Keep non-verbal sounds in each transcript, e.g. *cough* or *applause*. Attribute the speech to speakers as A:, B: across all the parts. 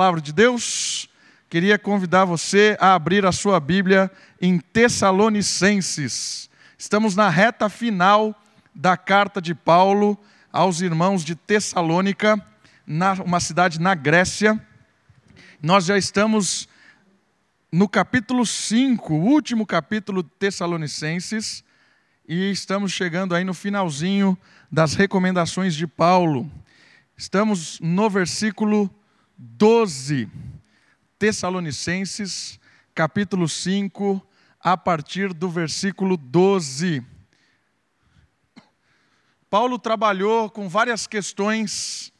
A: Palavra de Deus, queria convidar você a abrir a sua Bíblia em Tessalonicenses. Estamos na reta final da carta de Paulo aos irmãos de Tessalônica, uma cidade na Grécia. Nós já estamos no capítulo 5, o último capítulo de Tessalonicenses, e estamos chegando aí no finalzinho das recomendações de Paulo. Estamos no versículo 12. Tessalonicenses, capítulo 5, a partir do versículo 12. Paulo trabalhou com várias questões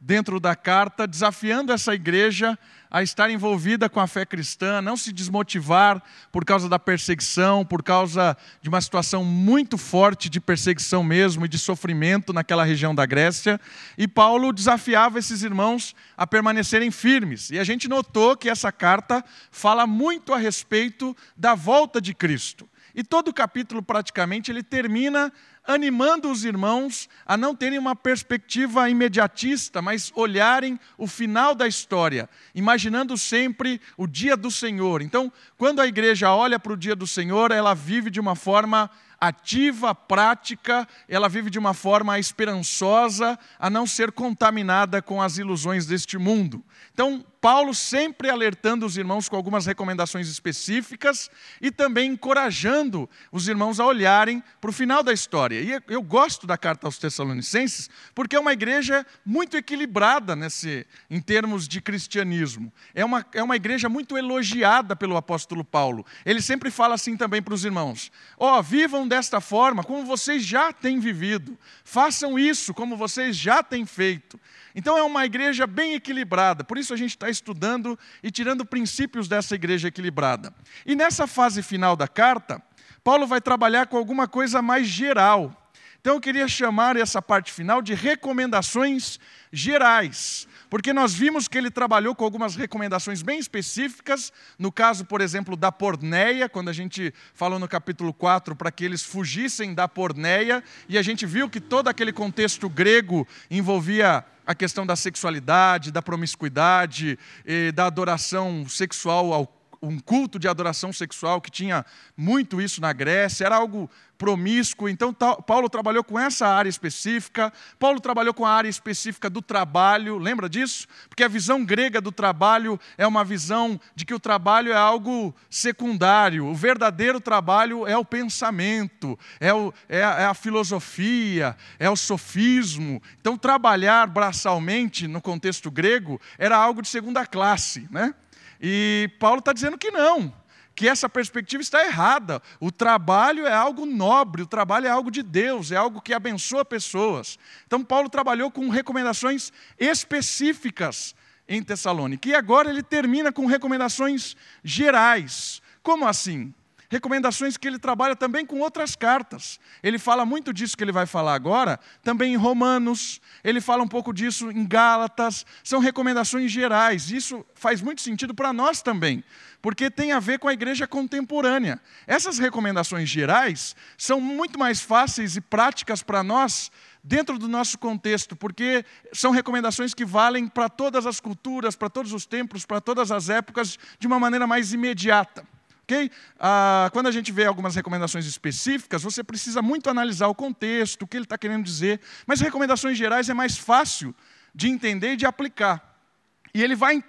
A: dentro da carta, desafiando essa igreja a estar envolvida com a fé cristã, não se desmotivar por causa da perseguição, por causa de uma situação muito forte de perseguição mesmo e de sofrimento naquela região da Grécia. E Paulo desafiava esses irmãos a permanecerem firmes. E a gente notou que essa carta fala muito a respeito da volta de Cristo. E todo o capítulo, praticamente, ele termina animando os irmãos a não terem uma perspectiva imediatista, mas olharem o final da história, imaginando sempre o dia do Senhor. Então, quando a igreja olha para o dia do Senhor, ela vive de uma forma ativa, prática, ela vive de uma forma esperançosa, a não ser contaminada com as ilusões deste mundo. Então, Paulo sempre alertando os irmãos com algumas recomendações específicas e também encorajando os irmãos a olharem para o final da história. E eu gosto da carta aos Tessalonicenses porque é uma igreja muito equilibrada nesse, em termos de cristianismo. É uma, é uma igreja muito elogiada pelo apóstolo Paulo. Ele sempre fala assim também para os irmãos: ó, oh, vivam desta forma como vocês já têm vivido, façam isso como vocês já têm feito. Então é uma igreja bem equilibrada, por isso a gente está estudando e tirando princípios dessa igreja equilibrada. E nessa fase final da carta, Paulo vai trabalhar com alguma coisa mais geral. Então eu queria chamar essa parte final de recomendações gerais. Porque nós vimos que ele trabalhou com algumas recomendações bem específicas, no caso, por exemplo, da porneia, quando a gente falou no capítulo 4 para que eles fugissem da porneia, e a gente viu que todo aquele contexto grego envolvia a questão da sexualidade, da promiscuidade, da adoração sexual ao um culto de adoração sexual que tinha muito isso na Grécia, era algo promíscuo. Então, Paulo trabalhou com essa área específica. Paulo trabalhou com a área específica do trabalho, lembra disso? Porque a visão grega do trabalho é uma visão de que o trabalho é algo secundário. O verdadeiro trabalho é o pensamento, é, o, é, a, é a filosofia, é o sofismo. Então, trabalhar braçalmente, no contexto grego, era algo de segunda classe, né? E Paulo está dizendo que não, que essa perspectiva está errada. O trabalho é algo nobre, o trabalho é algo de Deus, é algo que abençoa pessoas. Então, Paulo trabalhou com recomendações específicas em Tessalônica. E agora ele termina com recomendações gerais. Como assim? Recomendações que ele trabalha também com outras cartas. Ele fala muito disso que ele vai falar agora, também em Romanos, ele fala um pouco disso em Gálatas, são recomendações gerais. Isso faz muito sentido para nós também, porque tem a ver com a igreja contemporânea. Essas recomendações gerais são muito mais fáceis e práticas para nós dentro do nosso contexto, porque são recomendações que valem para todas as culturas, para todos os tempos, para todas as épocas, de uma maneira mais imediata. Ah, quando a gente vê algumas recomendações específicas, você precisa muito analisar o contexto, o que ele está querendo dizer. Mas recomendações gerais é mais fácil de entender e de aplicar. E ele vai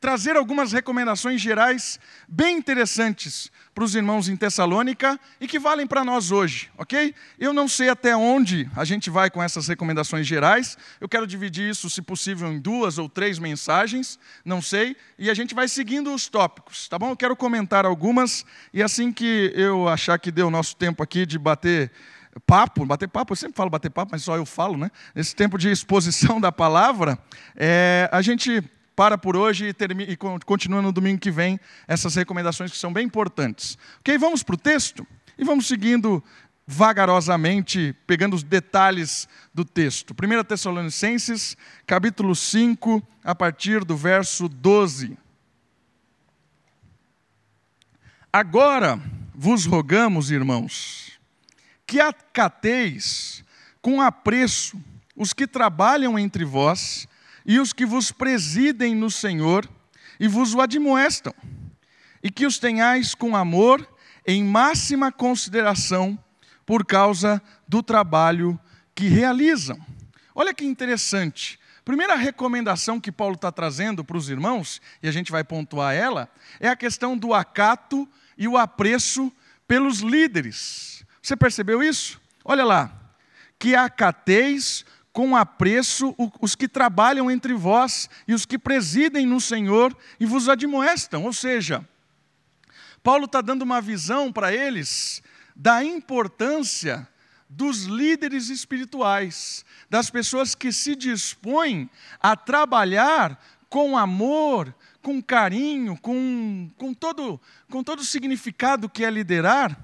A: trazer algumas recomendações gerais bem interessantes para os irmãos em Tessalônica e que valem para nós hoje, ok? Eu não sei até onde a gente vai com essas recomendações gerais, eu quero dividir isso, se possível, em duas ou três mensagens, não sei, e a gente vai seguindo os tópicos, tá bom? Eu quero comentar algumas e assim que eu achar que deu nosso tempo aqui de bater papo, bater papo, eu sempre falo bater papo, mas só eu falo, né? Esse tempo de exposição *laughs* da palavra, é, a gente para por hoje e, termina, e continua no domingo que vem essas recomendações que são bem importantes. Ok, vamos para o texto e vamos seguindo vagarosamente, pegando os detalhes do texto. 1 Tessalonicenses, capítulo 5, a partir do verso 12. Agora vos rogamos, irmãos, que acateis com apreço os que trabalham entre vós e os que vos presidem no Senhor e vos o admoestam, e que os tenhais com amor em máxima consideração por causa do trabalho que realizam. Olha que interessante. Primeira recomendação que Paulo está trazendo para os irmãos, e a gente vai pontuar ela, é a questão do acato e o apreço pelos líderes. Você percebeu isso? Olha lá. Que acateis com apreço os que trabalham entre vós e os que presidem no Senhor e vos admoestam. Ou seja, Paulo está dando uma visão para eles da importância dos líderes espirituais, das pessoas que se dispõem a trabalhar com amor, com carinho, com, com, todo, com todo o significado que é liderar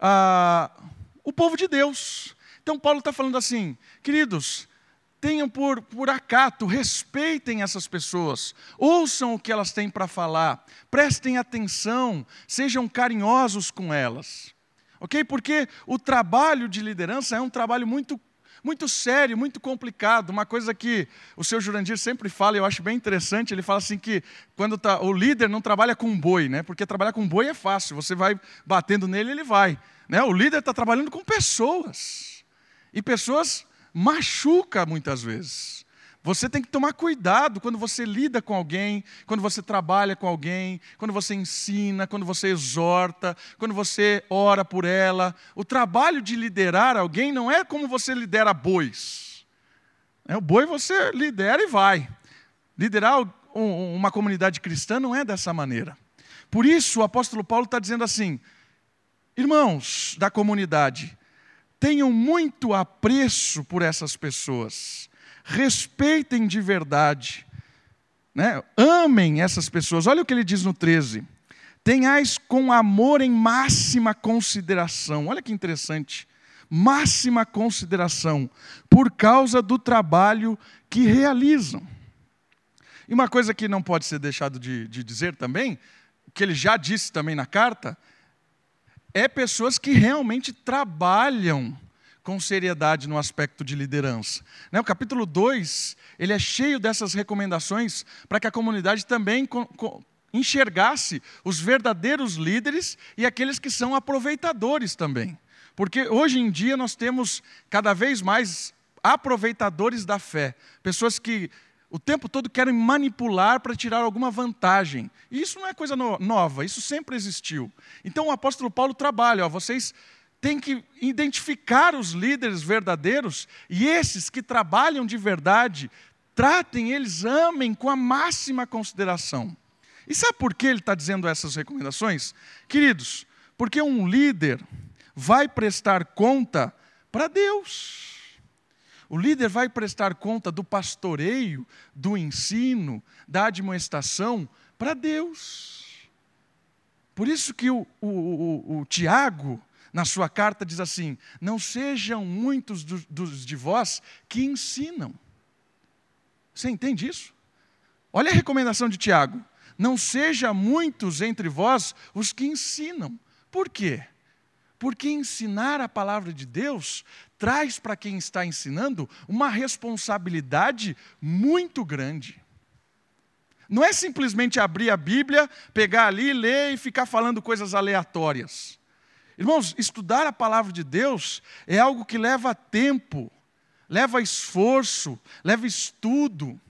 A: ah, o povo de Deus. Então, Paulo está falando assim, queridos, tenham por, por acato, respeitem essas pessoas, ouçam o que elas têm para falar, prestem atenção, sejam carinhosos com elas. Ok? Porque o trabalho de liderança é um trabalho muito muito sério, muito complicado. Uma coisa que o seu Jurandir sempre fala, e eu acho bem interessante, ele fala assim que quando tá, o líder não trabalha com boi, né? Porque trabalhar com boi é fácil, você vai batendo nele, ele vai. Né? O líder está trabalhando com pessoas. E pessoas machuca muitas vezes. Você tem que tomar cuidado quando você lida com alguém, quando você trabalha com alguém, quando você ensina, quando você exorta, quando você ora por ela. O trabalho de liderar alguém não é como você lidera bois. É, o boi você lidera e vai. Liderar uma comunidade cristã não é dessa maneira. Por isso o apóstolo Paulo está dizendo assim: irmãos da comunidade, tenham muito apreço por essas pessoas, respeitem de verdade, né? amem essas pessoas. Olha o que ele diz no 13: tenhais com amor em máxima consideração. Olha que interessante. Máxima consideração, por causa do trabalho que realizam. E uma coisa que não pode ser deixado de, de dizer também, que ele já disse também na carta, é pessoas que realmente trabalham com seriedade no aspecto de liderança. Né, o capítulo 2, ele é cheio dessas recomendações para que a comunidade também enxergasse os verdadeiros líderes e aqueles que são aproveitadores também. Porque hoje em dia nós temos cada vez mais aproveitadores da fé, pessoas que o tempo todo querem manipular para tirar alguma vantagem. E isso não é coisa no, nova, isso sempre existiu. Então o apóstolo Paulo trabalha, ó, vocês têm que identificar os líderes verdadeiros e esses que trabalham de verdade, tratem eles, amem com a máxima consideração. E sabe por que ele está dizendo essas recomendações? Queridos, porque um líder vai prestar conta para Deus. O líder vai prestar conta do pastoreio, do ensino, da admoestação para Deus. Por isso que o, o, o, o, Tiago, na sua carta, diz assim: Não sejam muitos do, dos de vós que ensinam. Você entende isso? Olha a recomendação de Tiago: Não seja muitos entre vós os que ensinam. Por quê? Porque ensinar a palavra de Deus traz para quem está ensinando uma responsabilidade muito grande. Não é simplesmente abrir a Bíblia, pegar ali, ler e ficar falando coisas aleatórias. Irmãos, estudar a palavra de Deus é algo que leva tempo, leva esforço, leva estudo.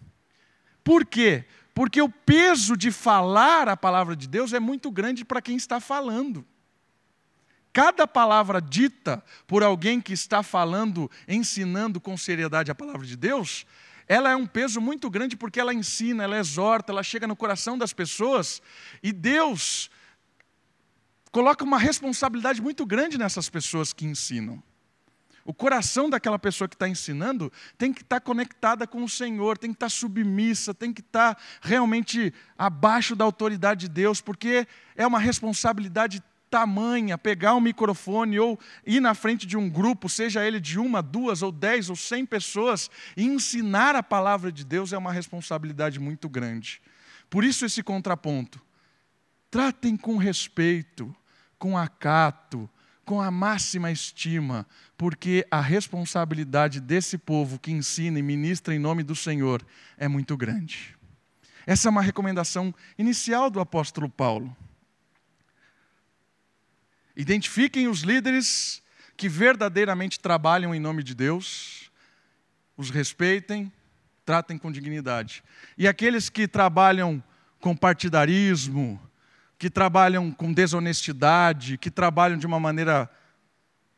A: Por quê? Porque o peso de falar a palavra de Deus é muito grande para quem está falando. Cada palavra dita por alguém que está falando, ensinando com seriedade a palavra de Deus, ela é um peso muito grande porque ela ensina, ela exorta, ela chega no coração das pessoas e Deus coloca uma responsabilidade muito grande nessas pessoas que ensinam. O coração daquela pessoa que está ensinando tem que estar conectada com o Senhor, tem que estar submissa, tem que estar realmente abaixo da autoridade de Deus, porque é uma responsabilidade tamanha, pegar um microfone ou ir na frente de um grupo, seja ele de uma, duas ou dez ou cem pessoas, e ensinar a palavra de Deus é uma responsabilidade muito grande. Por isso esse contraponto. Tratem com respeito, com acato, com a máxima estima, porque a responsabilidade desse povo que ensina e ministra em nome do Senhor é muito grande. Essa é uma recomendação inicial do apóstolo Paulo. Identifiquem os líderes que verdadeiramente trabalham em nome de Deus, os respeitem, tratem com dignidade. E aqueles que trabalham com partidarismo, que trabalham com desonestidade, que trabalham de uma maneira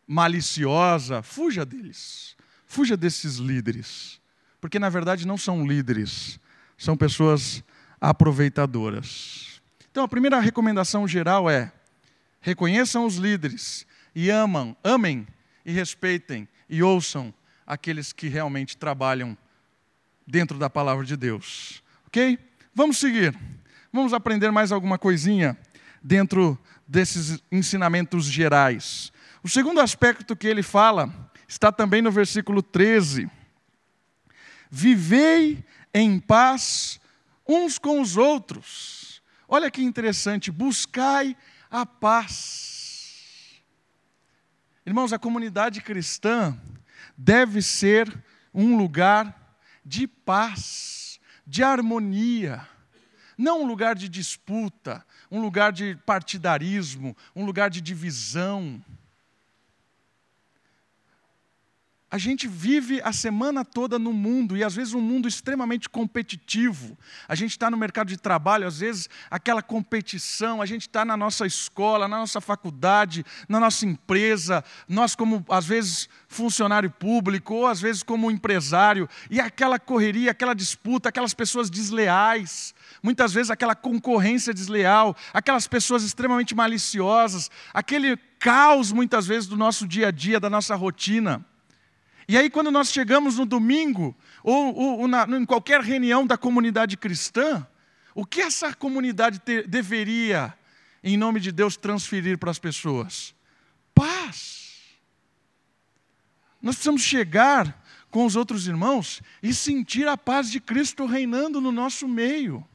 A: maliciosa, fuja deles. Fuja desses líderes. Porque na verdade não são líderes, são pessoas aproveitadoras. Então a primeira recomendação geral é: reconheçam os líderes e amam, amem e respeitem e ouçam aqueles que realmente trabalham dentro da palavra de Deus. OK? Vamos seguir. Vamos aprender mais alguma coisinha dentro desses ensinamentos gerais. O segundo aspecto que ele fala está também no versículo 13. Vivei em paz uns com os outros. Olha que interessante, buscai a paz. Irmãos, a comunidade cristã deve ser um lugar de paz, de harmonia, não um lugar de disputa, um lugar de partidarismo, um lugar de divisão. A gente vive a semana toda no mundo, e às vezes um mundo extremamente competitivo. A gente está no mercado de trabalho, às vezes aquela competição, a gente está na nossa escola, na nossa faculdade, na nossa empresa, nós, como às vezes funcionário público, ou às vezes como empresário, e aquela correria, aquela disputa, aquelas pessoas desleais, muitas vezes aquela concorrência desleal, aquelas pessoas extremamente maliciosas, aquele caos, muitas vezes, do nosso dia a dia, da nossa rotina. E aí, quando nós chegamos no domingo, ou, ou, ou na, em qualquer reunião da comunidade cristã, o que essa comunidade ter, deveria, em nome de Deus, transferir para as pessoas? Paz. Nós precisamos chegar com os outros irmãos e sentir a paz de Cristo reinando no nosso meio.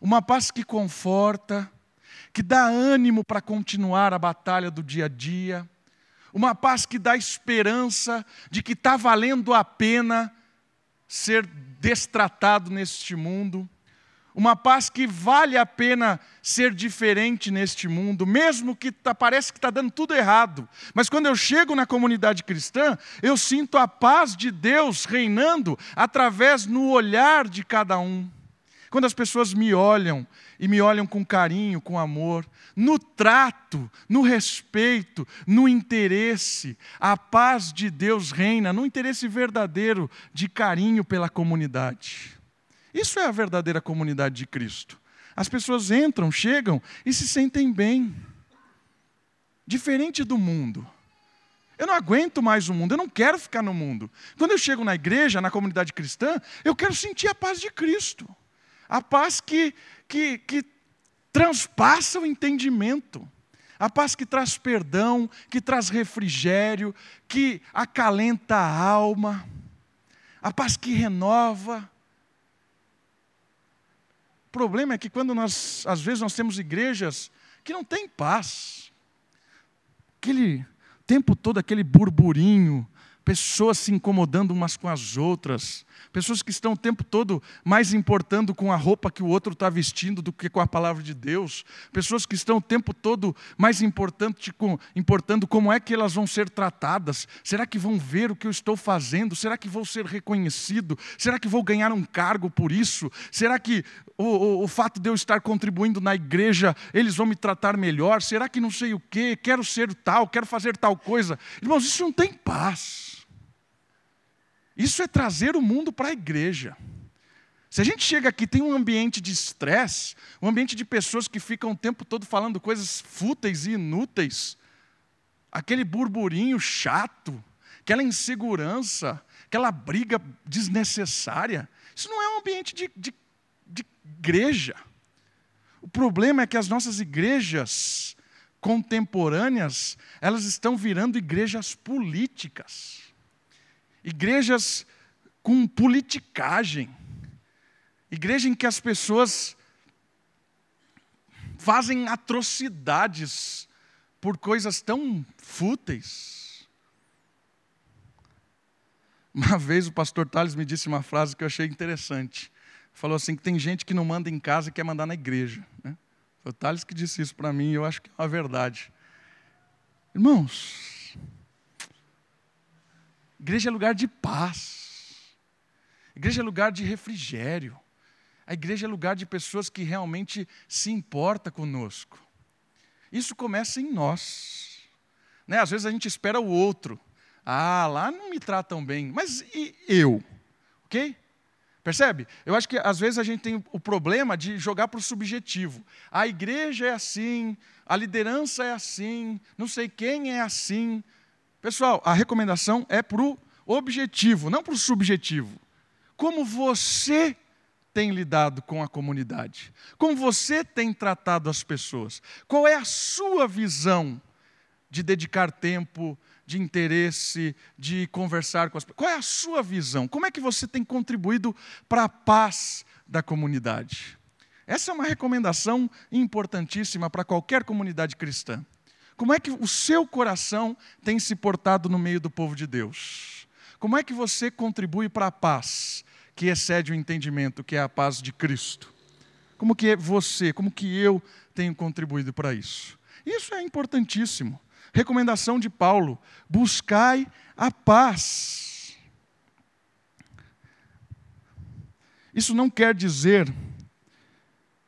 A: Uma paz que conforta, que dá ânimo para continuar a batalha do dia a dia uma paz que dá esperança de que está valendo a pena ser destratado neste mundo, uma paz que vale a pena ser diferente neste mundo, mesmo que tá, parece que está dando tudo errado. Mas quando eu chego na comunidade cristã, eu sinto a paz de Deus reinando através no olhar de cada um. Quando as pessoas me olham e me olham com carinho, com amor, no trato, no respeito, no interesse, a paz de Deus reina, no interesse verdadeiro de carinho pela comunidade. Isso é a verdadeira comunidade de Cristo. As pessoas entram, chegam e se sentem bem. Diferente do mundo. Eu não aguento mais o mundo, eu não quero ficar no mundo. Quando eu chego na igreja, na comunidade cristã, eu quero sentir a paz de Cristo. A paz que, que, que transpassa o entendimento. A paz que traz perdão, que traz refrigério, que acalenta a alma. A paz que renova. O problema é que quando nós, às vezes, nós temos igrejas que não têm paz. Aquele tempo todo, aquele burburinho, pessoas se incomodando umas com as outras, pessoas que estão o tempo todo mais importando com a roupa que o outro está vestindo do que com a palavra de Deus, pessoas que estão o tempo todo mais importante com, importando como é que elas vão ser tratadas, será que vão ver o que eu estou fazendo, será que vou ser reconhecido, será que vou ganhar um cargo por isso, será que o, o, o fato de eu estar contribuindo na igreja, eles vão me tratar melhor, será que não sei o que, quero ser tal, quero fazer tal coisa, irmãos, isso não tem paz. Isso é trazer o mundo para a igreja. Se a gente chega aqui tem um ambiente de estresse, um ambiente de pessoas que ficam o tempo todo falando coisas fúteis e inúteis, aquele burburinho chato, aquela insegurança, aquela briga desnecessária, isso não é um ambiente de, de, de igreja. O problema é que as nossas igrejas contemporâneas, elas estão virando igrejas políticas igrejas com politicagem, igreja em que as pessoas fazem atrocidades por coisas tão fúteis. Uma vez o pastor Tales me disse uma frase que eu achei interessante. Falou assim: que tem gente que não manda em casa e quer mandar na igreja. Né? Foi o Tales que disse isso para mim e eu acho que é uma verdade. Irmãos, igreja é lugar de paz, igreja é lugar de refrigério, a igreja é lugar de pessoas que realmente se importam conosco. Isso começa em nós. Né? Às vezes a gente espera o outro. Ah, lá não me tratam bem, mas e eu? Ok? Percebe? Eu acho que às vezes a gente tem o problema de jogar para o subjetivo. A igreja é assim, a liderança é assim, não sei quem é assim. Pessoal, a recomendação é para o objetivo, não para o subjetivo. Como você tem lidado com a comunidade? Como você tem tratado as pessoas? Qual é a sua visão de dedicar tempo, de interesse, de conversar com as pessoas? Qual é a sua visão? Como é que você tem contribuído para a paz da comunidade? Essa é uma recomendação importantíssima para qualquer comunidade cristã. Como é que o seu coração tem se portado no meio do povo de Deus? Como é que você contribui para a paz? que excede o entendimento, que é a paz de Cristo. Como que é você, como que eu tenho contribuído para isso? Isso é importantíssimo. Recomendação de Paulo: buscai a paz. Isso não quer dizer,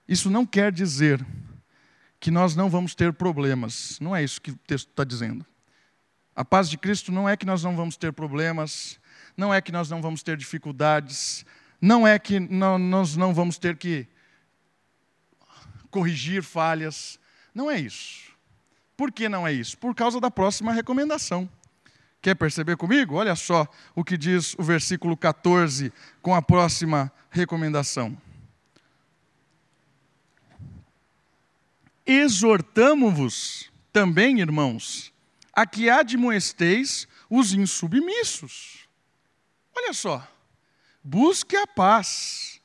A: isso não quer dizer que nós não vamos ter problemas. Não é isso que o texto está dizendo. A paz de Cristo não é que nós não vamos ter problemas, não é que nós não vamos ter dificuldades, não é que não, nós não vamos ter que corrigir falhas. Não é isso. Por que não é isso? Por causa da próxima recomendação. Quer perceber comigo? Olha só o que diz o versículo 14 com a próxima recomendação. Exortamo-vos também, irmãos, a que admoesteis os insubmissos Olha só, busque a paz.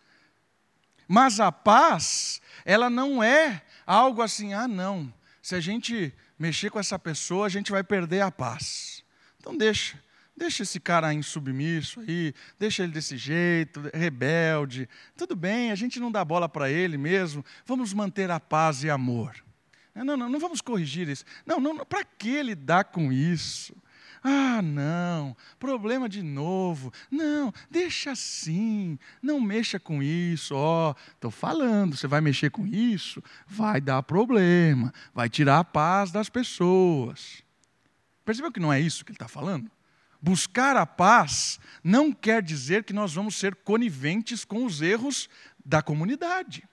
A: Mas a paz, ela não é algo assim, ah, não, se a gente mexer com essa pessoa, a gente vai perder a paz. Então deixa, deixa esse cara insubmisso aí, deixa ele desse jeito, rebelde. Tudo bem, a gente não dá bola para ele mesmo, vamos manter a paz e amor. Não, não, não vamos corrigir isso. Não, não, para que lidar com isso? Ah, não, problema de novo. Não, deixa assim, não mexa com isso. Ó, oh, estou falando, você vai mexer com isso, vai dar problema, vai tirar a paz das pessoas. Percebeu que não é isso que ele está falando? Buscar a paz não quer dizer que nós vamos ser coniventes com os erros da comunidade.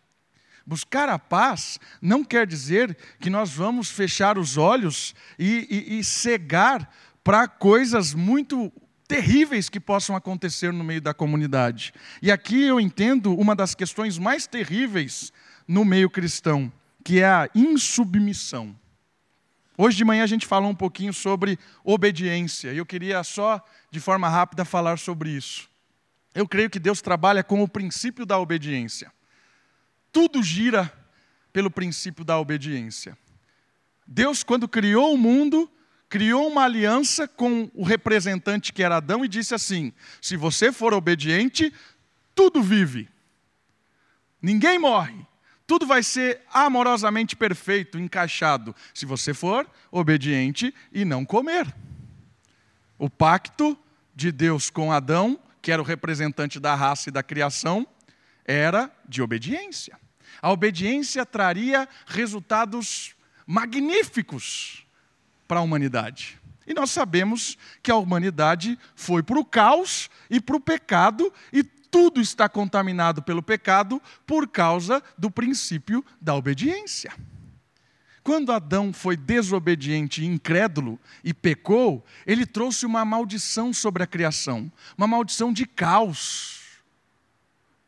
A: Buscar a paz não quer dizer que nós vamos fechar os olhos e, e, e cegar para coisas muito terríveis que possam acontecer no meio da comunidade. E aqui eu entendo uma das questões mais terríveis no meio cristão, que é a insubmissão. Hoje de manhã a gente falou um pouquinho sobre obediência, e eu queria só, de forma rápida, falar sobre isso. Eu creio que Deus trabalha com o princípio da obediência. Tudo gira pelo princípio da obediência. Deus, quando criou o mundo, criou uma aliança com o representante que era Adão e disse assim: se você for obediente, tudo vive, ninguém morre, tudo vai ser amorosamente perfeito, encaixado, se você for obediente e não comer. O pacto de Deus com Adão, que era o representante da raça e da criação, era de obediência. A obediência traria resultados magníficos para a humanidade. E nós sabemos que a humanidade foi para o caos e para o pecado, e tudo está contaminado pelo pecado por causa do princípio da obediência. Quando Adão foi desobediente e incrédulo e pecou, ele trouxe uma maldição sobre a criação, uma maldição de caos.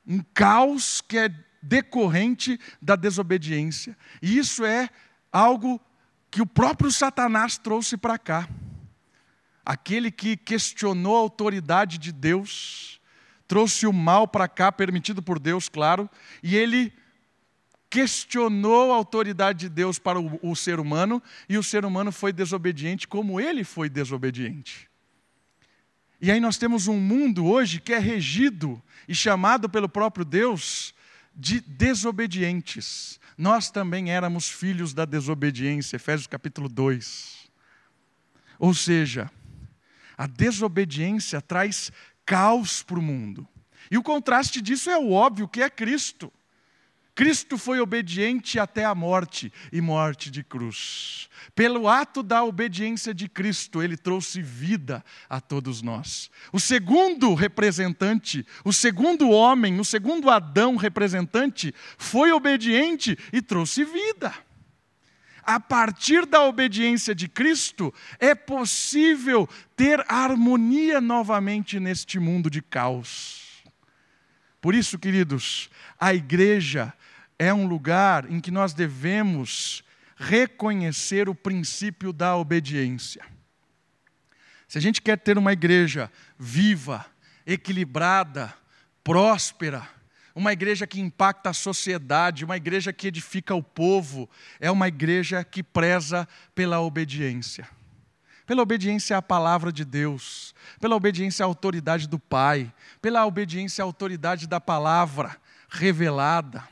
A: Um caos que é decorrente da desobediência. E isso é algo que o próprio Satanás trouxe para cá. Aquele que questionou a autoridade de Deus, trouxe o mal para cá, permitido por Deus, claro, e ele questionou a autoridade de Deus para o, o ser humano e o ser humano foi desobediente como ele foi desobediente. E aí nós temos um mundo hoje que é regido e chamado pelo próprio Deus de desobedientes. Nós também éramos filhos da desobediência, Efésios capítulo 2. Ou seja, a desobediência traz caos para o mundo. E o contraste disso é o óbvio, que é Cristo. Cristo foi obediente até a morte e morte de cruz. Pelo ato da obediência de Cristo, ele trouxe vida a todos nós. O segundo representante, o segundo homem, o segundo Adão representante, foi obediente e trouxe vida. A partir da obediência de Cristo, é possível ter harmonia novamente neste mundo de caos. Por isso, queridos, a igreja é um lugar em que nós devemos reconhecer o princípio da obediência. Se a gente quer ter uma igreja viva, equilibrada, próspera, uma igreja que impacta a sociedade, uma igreja que edifica o povo, é uma igreja que preza pela obediência. Pela obediência à palavra de Deus, pela obediência à autoridade do Pai, pela obediência à autoridade da palavra revelada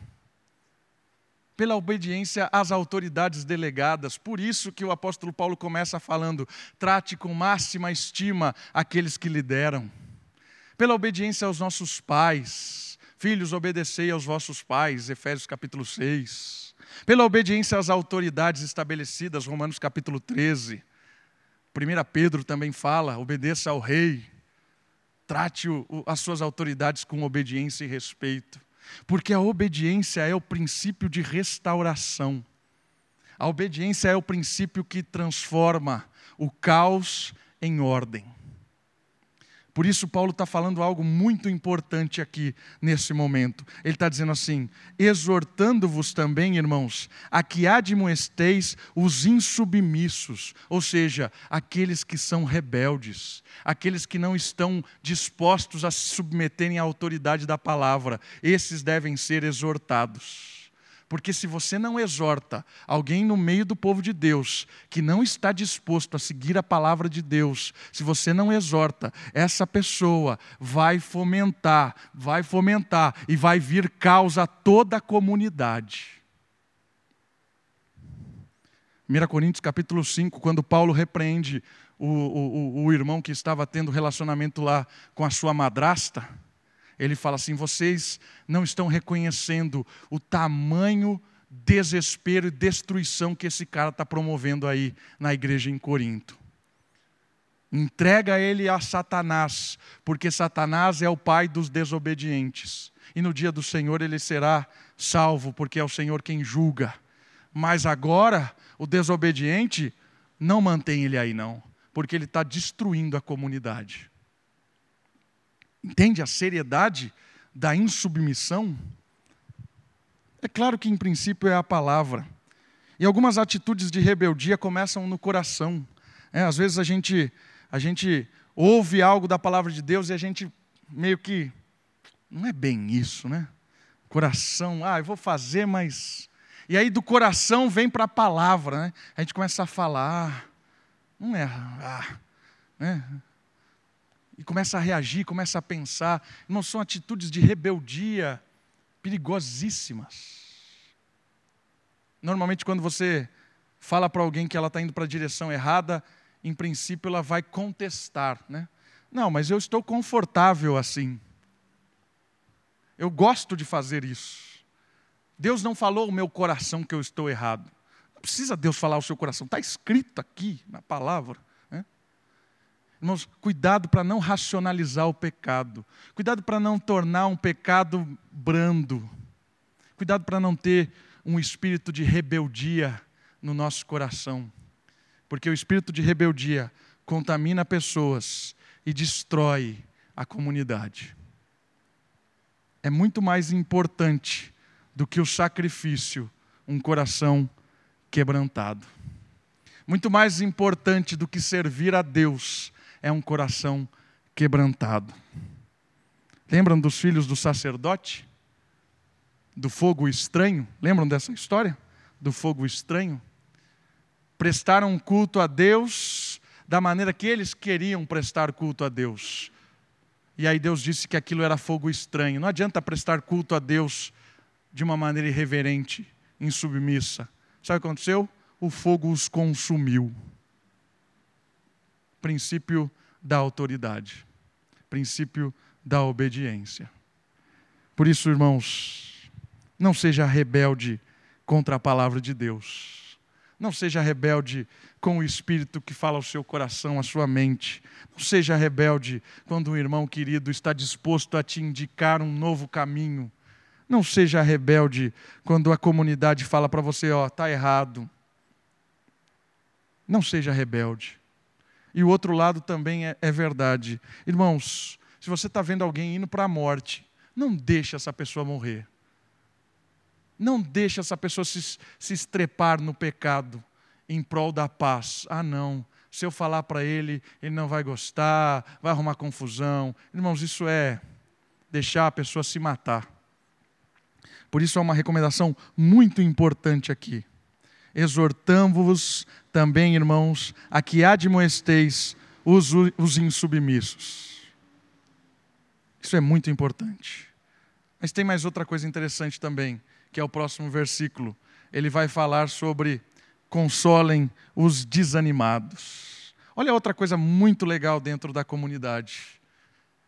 A: pela obediência às autoridades delegadas. Por isso que o apóstolo Paulo começa falando: trate com máxima estima aqueles que lideram. Pela obediência aos nossos pais. Filhos, obedecei aos vossos pais, Efésios capítulo 6. Pela obediência às autoridades estabelecidas, Romanos capítulo 13. 1 Pedro também fala: obedeça ao rei, trate o, as suas autoridades com obediência e respeito. Porque a obediência é o princípio de restauração. A obediência é o princípio que transforma o caos em ordem. Por isso, Paulo está falando algo muito importante aqui nesse momento. Ele está dizendo assim: exortando-vos também, irmãos, a que admoesteis os insubmissos, ou seja, aqueles que são rebeldes, aqueles que não estão dispostos a se submeterem à autoridade da palavra. Esses devem ser exortados. Porque se você não exorta alguém no meio do povo de Deus que não está disposto a seguir a palavra de Deus, se você não exorta, essa pessoa vai fomentar, vai fomentar e vai vir causa a toda a comunidade. 1 Coríntios capítulo 5, quando Paulo repreende o, o, o irmão que estava tendo relacionamento lá com a sua madrasta, ele fala assim: vocês não estão reconhecendo o tamanho desespero e destruição que esse cara está promovendo aí na igreja em Corinto. Entrega ele a Satanás, porque Satanás é o pai dos desobedientes. E no dia do Senhor ele será salvo, porque é o Senhor quem julga. Mas agora, o desobediente, não mantém ele aí, não, porque ele está destruindo a comunidade. Entende a seriedade da insubmissão? É claro que, em princípio, é a palavra. E algumas atitudes de rebeldia começam no coração. É, às vezes a gente, a gente ouve algo da palavra de Deus e a gente meio que. Não é bem isso, né? Coração, ah, eu vou fazer, mas. E aí do coração vem para a palavra, né? A gente começa a falar, não é. Ah, né? E começa a reagir, começa a pensar. Não são atitudes de rebeldia perigosíssimas. Normalmente, quando você fala para alguém que ela está indo para a direção errada, em princípio ela vai contestar, né? Não, mas eu estou confortável assim. Eu gosto de fazer isso. Deus não falou o meu coração que eu estou errado. Não precisa Deus falar o seu coração, está escrito aqui na palavra. Irmãos, cuidado para não racionalizar o pecado. Cuidado para não tornar um pecado brando. Cuidado para não ter um espírito de rebeldia no nosso coração. Porque o espírito de rebeldia contamina pessoas e destrói a comunidade. É muito mais importante do que o sacrifício um coração quebrantado. Muito mais importante do que servir a Deus é um coração quebrantado. Lembram dos filhos do sacerdote? do fogo estranho. Lembram dessa história? Do fogo estranho? Prestaram culto a Deus da maneira que eles queriam prestar culto a Deus. E aí Deus disse que aquilo era fogo estranho. Não adianta prestar culto a Deus de uma maneira irreverente, insubmissa. Sabe o que aconteceu? O fogo os consumiu. Princípio da autoridade. Princípio da obediência. Por isso, irmãos, não seja rebelde contra a palavra de Deus. Não seja rebelde com o espírito que fala ao seu coração, à sua mente. Não seja rebelde quando um irmão querido está disposto a te indicar um novo caminho. Não seja rebelde quando a comunidade fala para você, ó, tá errado. Não seja rebelde. E o outro lado também é, é verdade. Irmãos, se você está vendo alguém indo para a morte, não deixe essa pessoa morrer. Não deixe essa pessoa se, se estrepar no pecado em prol da paz. Ah, não. Se eu falar para ele, ele não vai gostar, vai arrumar confusão. Irmãos, isso é deixar a pessoa se matar. Por isso é uma recomendação muito importante aqui. Exortamos-vos também, irmãos, a que admoesteis os, os insubmissos. Isso é muito importante. Mas tem mais outra coisa interessante também, que é o próximo versículo. Ele vai falar sobre consolem os desanimados. Olha outra coisa muito legal dentro da comunidade.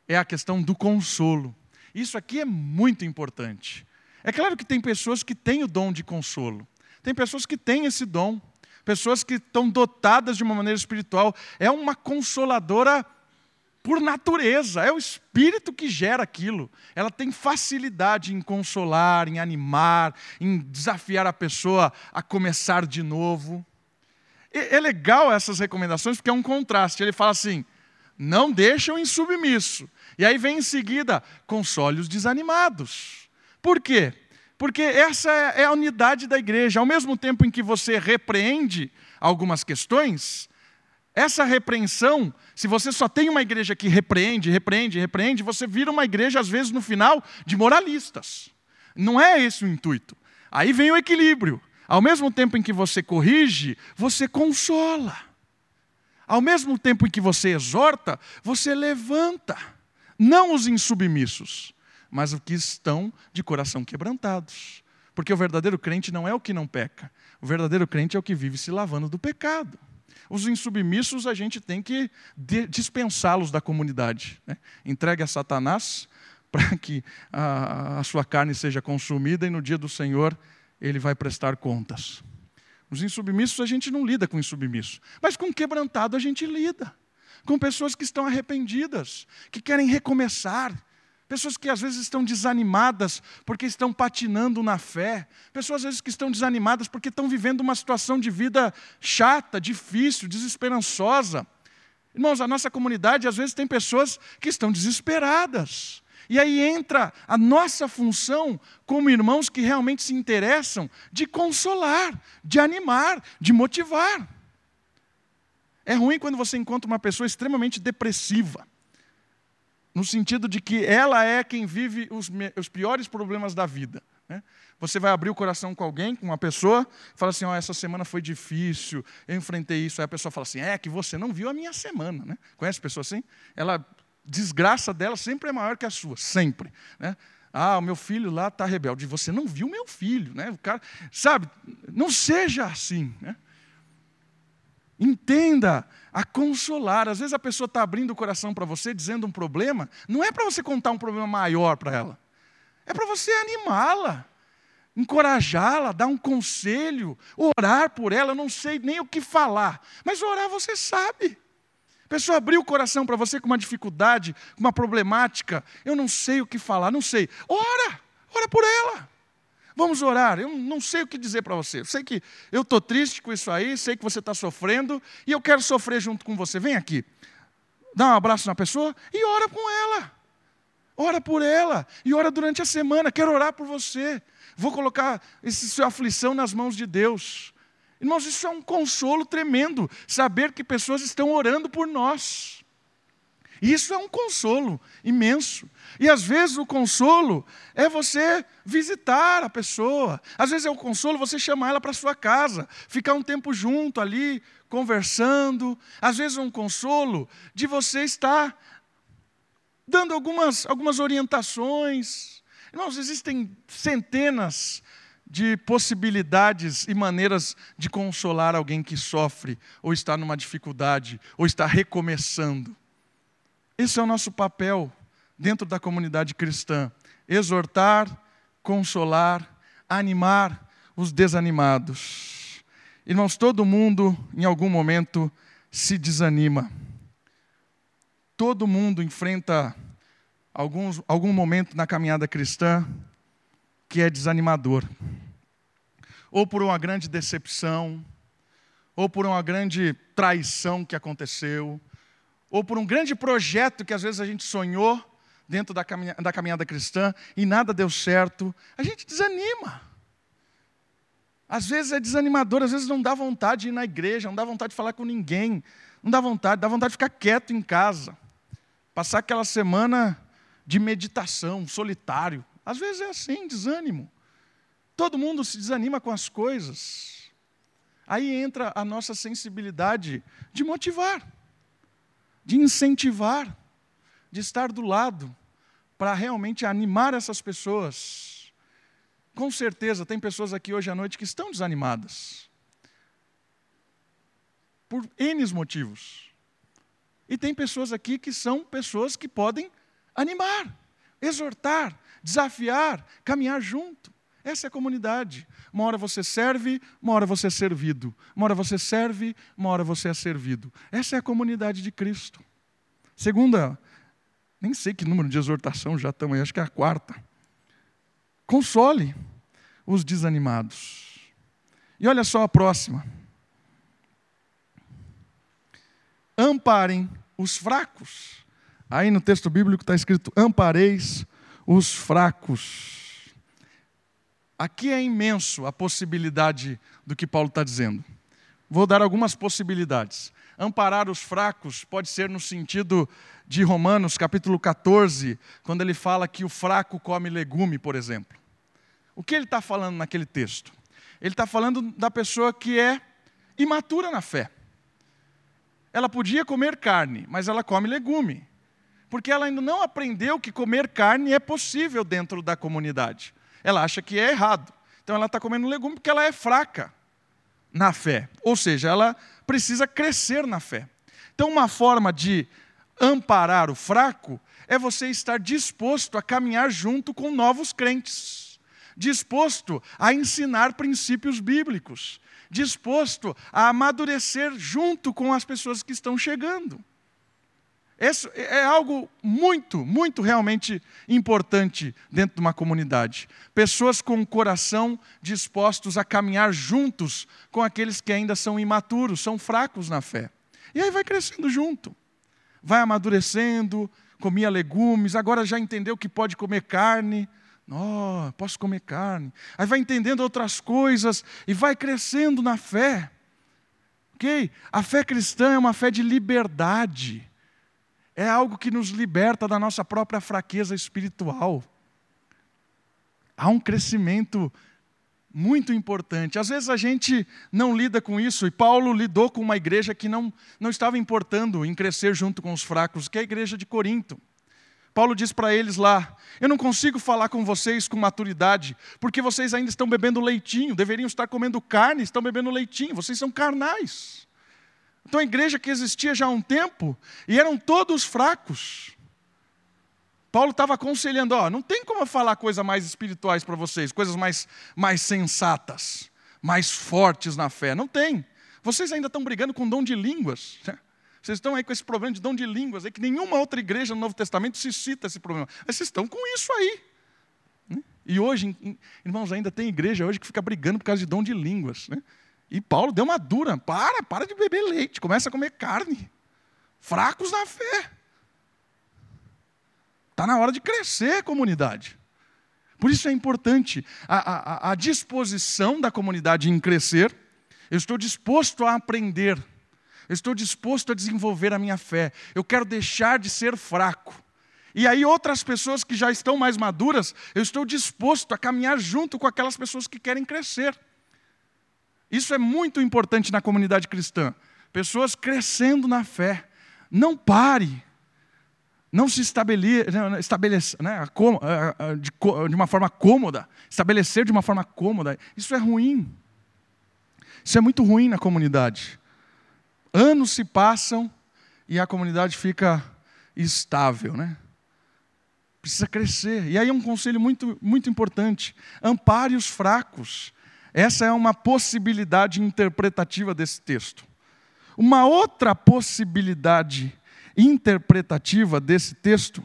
A: É a questão do consolo. Isso aqui é muito importante. É claro que tem pessoas que têm o dom de consolo. Tem pessoas que têm esse dom. Pessoas que estão dotadas de uma maneira espiritual. É uma consoladora por natureza, é o espírito que gera aquilo. Ela tem facilidade em consolar, em animar, em desafiar a pessoa a começar de novo. É legal essas recomendações porque é um contraste. Ele fala assim: não deixam insubmisso. E aí vem em seguida, console os desanimados. Por quê? Porque essa é, é a unidade da igreja. Ao mesmo tempo em que você repreende algumas questões, essa repreensão, se você só tem uma igreja que repreende, repreende, repreende, você vira uma igreja, às vezes, no final, de moralistas. Não é esse o intuito. Aí vem o equilíbrio. Ao mesmo tempo em que você corrige, você consola. Ao mesmo tempo em que você exorta, você levanta. Não os insubmissos, mas os que estão de coração quebrantados. Porque o verdadeiro crente não é o que não peca. O verdadeiro crente é o que vive se lavando do pecado. Os insubmissos a gente tem que dispensá-los da comunidade. Né? Entregue a Satanás *laughs* para que a, a sua carne seja consumida e no dia do Senhor ele vai prestar contas. Os insubmissos a gente não lida com insubmisso, mas com quebrantado a gente lida. Com pessoas que estão arrependidas, que querem recomeçar, Pessoas que às vezes estão desanimadas porque estão patinando na fé. Pessoas às vezes que estão desanimadas porque estão vivendo uma situação de vida chata, difícil, desesperançosa. Irmãos, a nossa comunidade às vezes tem pessoas que estão desesperadas. E aí entra a nossa função como irmãos que realmente se interessam de consolar, de animar, de motivar. É ruim quando você encontra uma pessoa extremamente depressiva no sentido de que ela é quem vive os, os piores problemas da vida. Né? Você vai abrir o coração com alguém, com uma pessoa, fala assim: oh, essa semana foi difícil, eu enfrentei isso. Aí a pessoa fala assim: é que você não viu a minha semana. Né? Conhece pessoa assim? Ela, desgraça dela sempre é maior que a sua, sempre. Né? Ah, o meu filho lá está rebelde. Você não viu meu filho, né? O cara, sabe? Não seja assim, né? Entenda a consolar. Às vezes a pessoa está abrindo o coração para você, dizendo um problema, não é para você contar um problema maior para ela, é para você animá-la, encorajá-la, dar um conselho, orar por ela. Eu não sei nem o que falar, mas orar você sabe. A pessoa abriu o coração para você com uma dificuldade, com uma problemática, eu não sei o que falar, não sei. Ora, ora por ela. Vamos orar. Eu não sei o que dizer para você. Eu sei que eu estou triste com isso aí, sei que você está sofrendo e eu quero sofrer junto com você. Vem aqui. Dá um abraço na pessoa e ora com ela. Ora por ela e ora durante a semana. Quero orar por você. Vou colocar essa sua aflição nas mãos de Deus. Irmãos, isso é um consolo tremendo, saber que pessoas estão orando por nós. Isso é um consolo imenso. E às vezes o consolo é você visitar a pessoa. Às vezes é o consolo você chamar ela para sua casa, ficar um tempo junto ali, conversando. Às vezes é um consolo de você estar dando algumas, algumas orientações. Irmãos, existem centenas de possibilidades e maneiras de consolar alguém que sofre, ou está numa dificuldade, ou está recomeçando. Esse é o nosso papel dentro da comunidade cristã: exortar, consolar, animar os desanimados. Irmãos, todo mundo em algum momento se desanima. Todo mundo enfrenta alguns, algum momento na caminhada cristã que é desanimador. Ou por uma grande decepção, ou por uma grande traição que aconteceu, ou por um grande projeto que às vezes a gente sonhou dentro da caminhada, da caminhada cristã e nada deu certo, a gente desanima. Às vezes é desanimador, às vezes não dá vontade de ir na igreja, não dá vontade de falar com ninguém, não dá vontade, dá vontade de ficar quieto em casa, passar aquela semana de meditação, solitário. Às vezes é assim, desânimo. Todo mundo se desanima com as coisas. Aí entra a nossa sensibilidade de motivar, de incentivar, de estar do lado, para realmente animar essas pessoas. Com certeza, tem pessoas aqui hoje à noite que estão desanimadas. Por N motivos. E tem pessoas aqui que são pessoas que podem animar, exortar, desafiar, caminhar junto. Essa é a comunidade. Uma hora você serve, uma hora você é servido. Uma hora você serve, uma hora você é servido. Essa é a comunidade de Cristo. Segunda, nem sei que número de exortação já estamos aí, acho que é a quarta. Console os desanimados. E olha só a próxima. Amparem os fracos. Aí no texto bíblico está escrito: ampareis os fracos. Aqui é imenso a possibilidade do que Paulo está dizendo. Vou dar algumas possibilidades. Amparar os fracos pode ser no sentido de Romanos capítulo 14, quando ele fala que o fraco come legume, por exemplo. O que ele está falando naquele texto? Ele está falando da pessoa que é imatura na fé. Ela podia comer carne, mas ela come legume porque ela ainda não aprendeu que comer carne é possível dentro da comunidade. Ela acha que é errado. Então ela está comendo legume porque ela é fraca na fé. Ou seja, ela precisa crescer na fé. Então, uma forma de amparar o fraco é você estar disposto a caminhar junto com novos crentes, disposto a ensinar princípios bíblicos, disposto a amadurecer junto com as pessoas que estão chegando. Isso é algo muito, muito realmente importante dentro de uma comunidade. Pessoas com o coração dispostos a caminhar juntos com aqueles que ainda são imaturos, são fracos na fé. E aí vai crescendo junto, vai amadurecendo, comia legumes, agora já entendeu que pode comer carne. Oh, posso comer carne. Aí vai entendendo outras coisas e vai crescendo na fé. Ok? A fé cristã é uma fé de liberdade é algo que nos liberta da nossa própria fraqueza espiritual. Há um crescimento muito importante. Às vezes a gente não lida com isso, e Paulo lidou com uma igreja que não, não estava importando em crescer junto com os fracos, que é a igreja de Corinto. Paulo diz para eles lá: Eu não consigo falar com vocês com maturidade, porque vocês ainda estão bebendo leitinho, deveriam estar comendo carne, estão bebendo leitinho, vocês são carnais. Então a igreja que existia já há um tempo, e eram todos fracos. Paulo estava aconselhando, ó, não tem como eu falar coisas mais espirituais para vocês, coisas mais, mais sensatas, mais fortes na fé. Não tem. Vocês ainda estão brigando com dom de línguas. *laughs* Vocês estão aí com esse problema de dom de línguas, aí, que nenhuma outra igreja no Novo Testamento se cita esse problema. Mas vocês estão com isso aí. Né? E hoje, irmãos, ainda tem igreja hoje que fica brigando por causa de dom de línguas. Né? E Paulo deu uma dura: para, para de beber leite, começa a comer carne. Fracos na fé. Está na hora de crescer, comunidade. Por isso é importante a, a, a disposição da comunidade em crescer. Eu estou disposto a aprender. Eu estou disposto a desenvolver a minha fé. Eu quero deixar de ser fraco. E aí, outras pessoas que já estão mais maduras, eu estou disposto a caminhar junto com aquelas pessoas que querem crescer. Isso é muito importante na comunidade cristã. Pessoas crescendo na fé. Não pare. Não se estabeleça né, de uma forma cômoda. Estabelecer de uma forma cômoda. Isso é ruim. Isso é muito ruim na comunidade. Anos se passam e a comunidade fica estável, né? Precisa crescer. E aí é um conselho muito, muito importante. Ampare os fracos. Essa é uma possibilidade interpretativa desse texto. Uma outra possibilidade interpretativa desse texto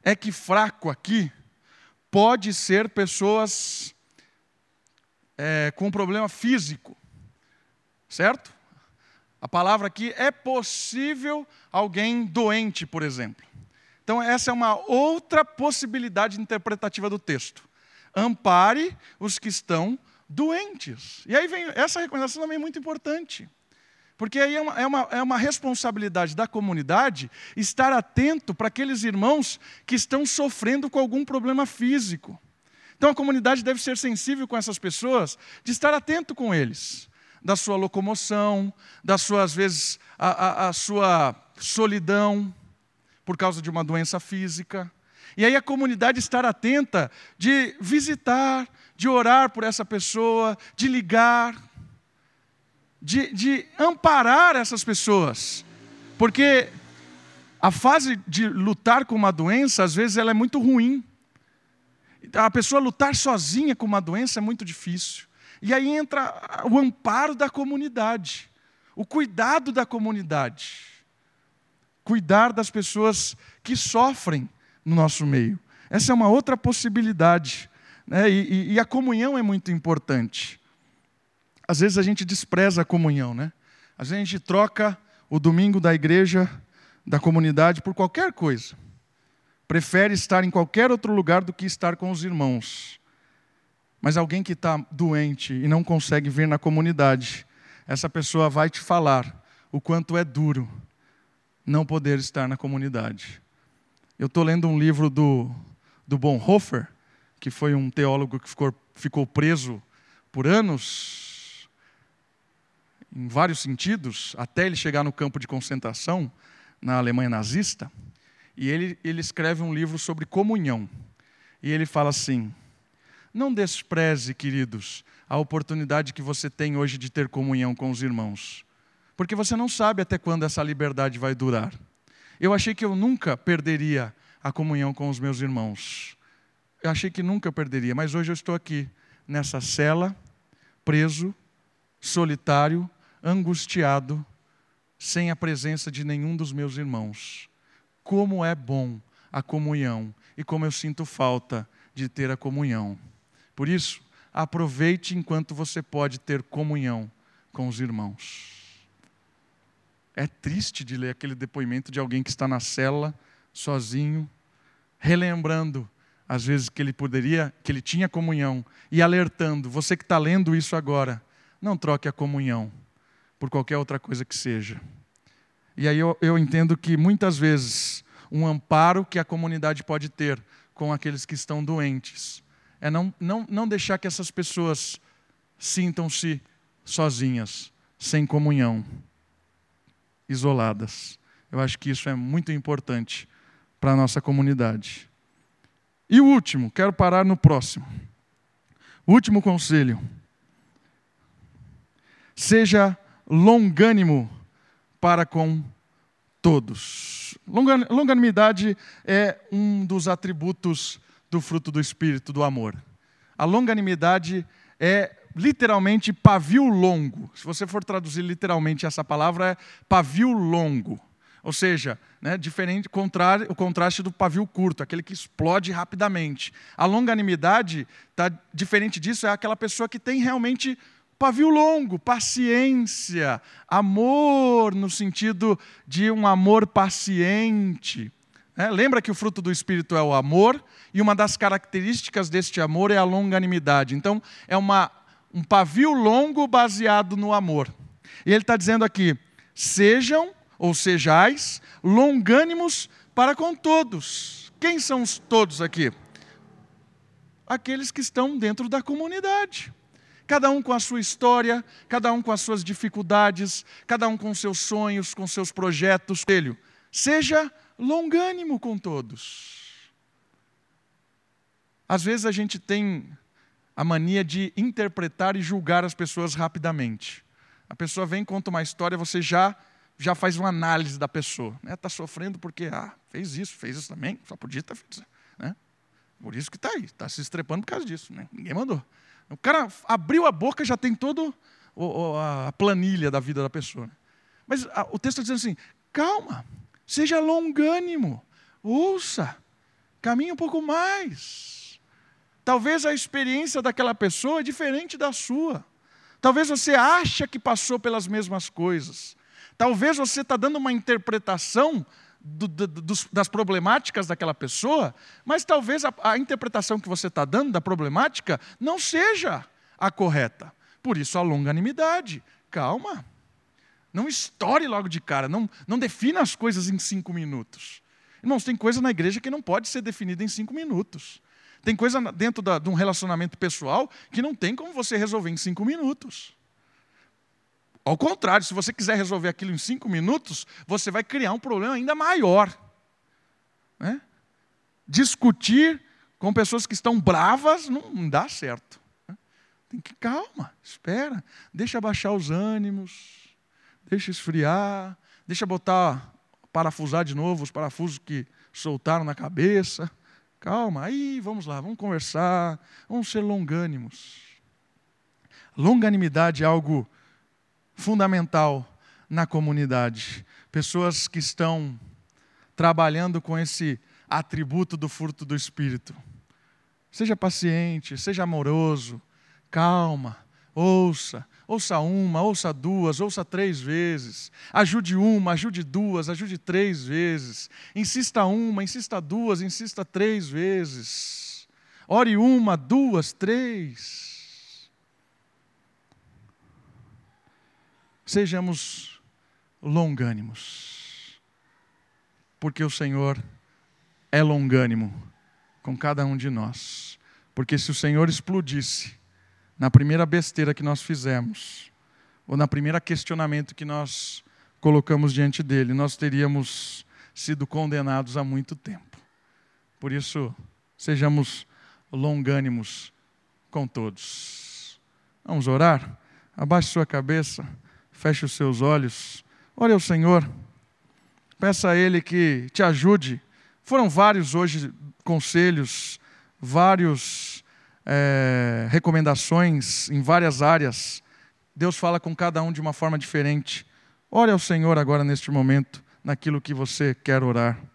A: é que fraco aqui pode ser pessoas é, com problema físico, certo? A palavra aqui é possível alguém doente, por exemplo. Então, essa é uma outra possibilidade interpretativa do texto ampare os que estão doentes. E aí vem, essa recomendação também é muito importante. Porque aí é uma, é, uma, é uma responsabilidade da comunidade estar atento para aqueles irmãos que estão sofrendo com algum problema físico. Então a comunidade deve ser sensível com essas pessoas, de estar atento com eles, da sua locomoção, da sua, às vezes, a, a, a sua solidão por causa de uma doença física. E aí a comunidade estar atenta de visitar, de orar por essa pessoa, de ligar, de, de amparar essas pessoas. Porque a fase de lutar com uma doença, às vezes, ela é muito ruim. A pessoa lutar sozinha com uma doença é muito difícil. E aí entra o amparo da comunidade, o cuidado da comunidade. Cuidar das pessoas que sofrem no nosso meio. Essa é uma outra possibilidade. Né? E, e, a comunhão é muito importante. Às vezes a gente despreza a comunhão, né? Às vezes a gente troca o domingo da igreja, da comunidade, por qualquer coisa. Prefere estar em qualquer outro lugar do que estar com os irmãos. Mas alguém que está doente e não consegue vir na comunidade, essa pessoa vai te falar o quanto é duro não poder estar na comunidade. Eu estou lendo um livro do, do Bonhoeffer, que foi um teólogo que ficou, ficou preso por anos, em vários sentidos, até ele chegar no campo de concentração na Alemanha nazista. E ele, ele escreve um livro sobre comunhão. E ele fala assim: Não despreze, queridos, a oportunidade que você tem hoje de ter comunhão com os irmãos, porque você não sabe até quando essa liberdade vai durar. Eu achei que eu nunca perderia a comunhão com os meus irmãos. Eu achei que nunca perderia, mas hoje eu estou aqui, nessa cela, preso, solitário, angustiado, sem a presença de nenhum dos meus irmãos. Como é bom a comunhão e como eu sinto falta de ter a comunhão. Por isso, aproveite enquanto você pode ter comunhão com os irmãos. É triste de ler aquele depoimento de alguém que está na cela, sozinho, relembrando às vezes que ele poderia, que ele tinha comunhão e alertando, você que está lendo isso agora, não troque a comunhão por qualquer outra coisa que seja. E aí eu, eu entendo que muitas vezes um amparo que a comunidade pode ter com aqueles que estão doentes é não, não, não deixar que essas pessoas sintam-se sozinhas, sem comunhão isoladas. Eu acho que isso é muito importante para a nossa comunidade. E o último, quero parar no próximo. Último conselho. Seja longânimo para com todos. Longanimidade é um dos atributos do fruto do Espírito, do amor. A longanimidade é literalmente pavio longo. Se você for traduzir literalmente essa palavra, é pavio longo. Ou seja, né, diferente, contrário, o contraste do pavio curto, aquele que explode rapidamente. A longanimidade, tá, diferente disso, é aquela pessoa que tem realmente pavio longo, paciência, amor, no sentido de um amor paciente. Né? Lembra que o fruto do Espírito é o amor, e uma das características deste amor é a longanimidade. Então, é uma, um pavio longo baseado no amor. E ele está dizendo aqui: sejam ou sejais longânimos para com todos. Quem são os todos aqui? Aqueles que estão dentro da comunidade. Cada um com a sua história, cada um com as suas dificuldades, cada um com seus sonhos, com seus projetos. Seja longânimo com todos. Às vezes a gente tem a mania de interpretar e julgar as pessoas rapidamente. A pessoa vem, conta uma história, você já já faz uma análise da pessoa. Está né? Tá sofrendo porque ah, fez isso, fez isso também, só podia estar feito. Né? Por isso que está aí, está se estrepando por causa disso. Né? Ninguém mandou. O cara abriu a boca já tem toda a planilha da vida da pessoa. Né? Mas a, o texto está dizendo assim: calma, seja longânimo, ouça, caminhe um pouco mais. Talvez a experiência daquela pessoa é diferente da sua. Talvez você ache que passou pelas mesmas coisas. Talvez você está dando uma interpretação do, do, dos, das problemáticas daquela pessoa, mas talvez a, a interpretação que você está dando da problemática não seja a correta. Por isso a longanimidade. Calma. Não estoure logo de cara. Não, não defina as coisas em cinco minutos. Irmãos, tem coisa na igreja que não pode ser definida em cinco minutos. Tem coisa dentro da, de um relacionamento pessoal que não tem como você resolver em cinco minutos. Ao contrário, se você quiser resolver aquilo em cinco minutos, você vai criar um problema ainda maior. Né? Discutir com pessoas que estão bravas não, dá certo. Né? Tem que calma, espera, deixa baixar os ânimos, deixa esfriar, deixa botar, parafusar de novo os parafusos que soltaram na cabeça. Calma, aí vamos lá, vamos conversar, vamos ser longânimos. Longanimidade é algo fundamental na comunidade. Pessoas que estão trabalhando com esse atributo do furto do espírito. Seja paciente, seja amoroso, calma, ouça, ouça uma, ouça duas, ouça três vezes. Ajude uma, ajude duas, ajude três vezes. Insista uma, insista duas, insista três vezes. Ore uma, duas, três. sejamos longânimos, porque o Senhor é longânimo com cada um de nós. Porque se o Senhor explodisse na primeira besteira que nós fizemos, ou na primeira questionamento que nós colocamos diante dele, nós teríamos sido condenados há muito tempo. Por isso, sejamos longânimos com todos. Vamos orar? Abaixe sua cabeça. Feche os seus olhos. Ore ao Senhor. Peça a Ele que te ajude. Foram vários hoje conselhos, vários é, recomendações em várias áreas. Deus fala com cada um de uma forma diferente. Ore ao Senhor agora neste momento, naquilo que você quer orar.